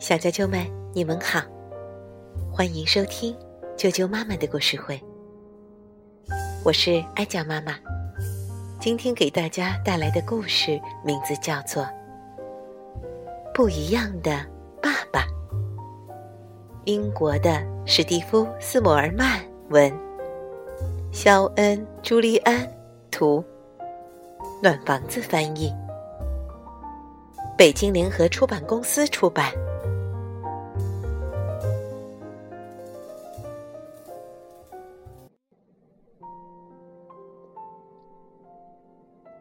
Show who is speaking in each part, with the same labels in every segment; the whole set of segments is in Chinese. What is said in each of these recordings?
Speaker 1: 小啾啾们，你们好，欢迎收听啾啾妈妈的故事会。我是艾娇妈妈，今天给大家带来的故事名字叫做《不一样的爸爸》。英国的史蒂夫·斯摩尔曼文，肖恩·朱利安图，暖房子翻译，北京联合出版公司出版。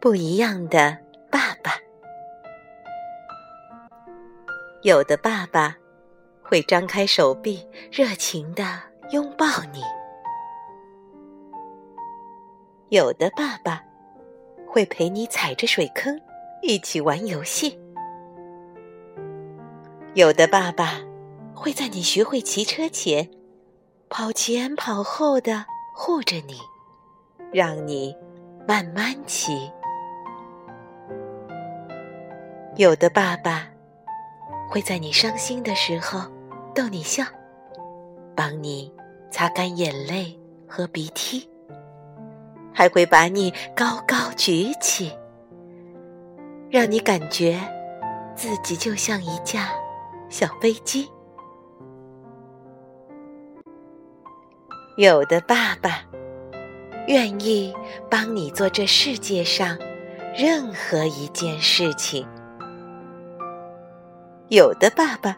Speaker 1: 不一样的爸爸，有的爸爸会张开手臂，热情的拥抱你；有的爸爸会陪你踩着水坑一起玩游戏；有的爸爸会在你学会骑车前跑前跑后的护着你，让你慢慢骑。有的爸爸会在你伤心的时候逗你笑，帮你擦干眼泪和鼻涕，还会把你高高举起，让你感觉自己就像一架小飞机。有的爸爸愿意帮你做这世界上任何一件事情。有的爸爸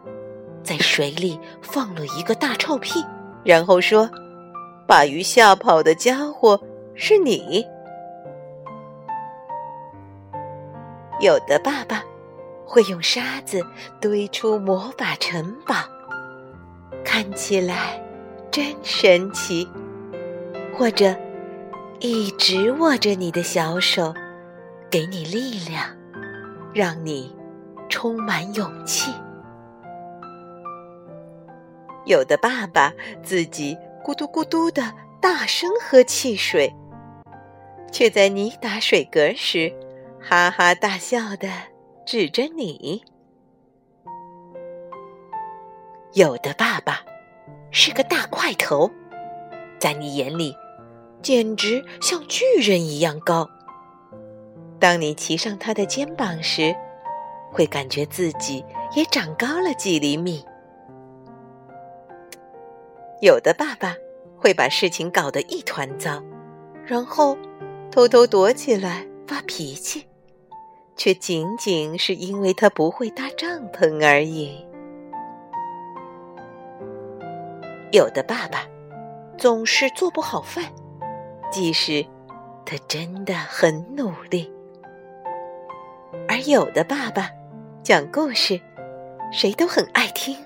Speaker 1: 在水里放了一个大臭屁，然后说：“把鱼吓跑的家伙是你。”有的爸爸会用沙子堆出魔法城堡，看起来真神奇；或者一直握着你的小手，给你力量，让你。充满勇气。有的爸爸自己咕嘟咕嘟的大声喝汽水，却在你打水嗝时哈哈大笑的指着你。有的爸爸是个大块头，在你眼里简直像巨人一样高。当你骑上他的肩膀时，会感觉自己也长高了几厘米。有的爸爸会把事情搞得一团糟，然后偷偷躲起来发脾气，却仅仅是因为他不会搭帐篷而已。有的爸爸总是做不好饭，即使他真的很努力，而有的爸爸。讲故事，谁都很爱听。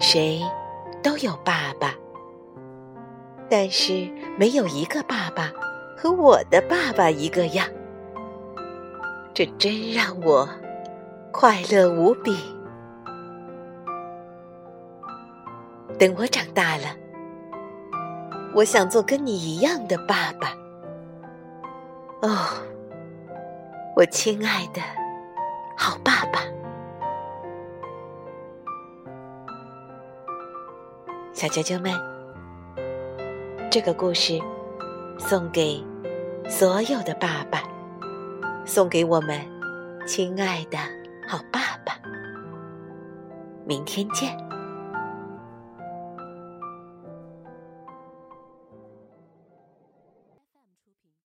Speaker 1: 谁都有爸爸，但是没有一个爸爸和我的爸爸一个样。这真让我快乐无比。等我长大了，我想做跟你一样的爸爸。哦。我亲爱的好爸爸，小啾啾们，这个故事送给所有的爸爸，送给我们亲爱的好爸爸。明天见。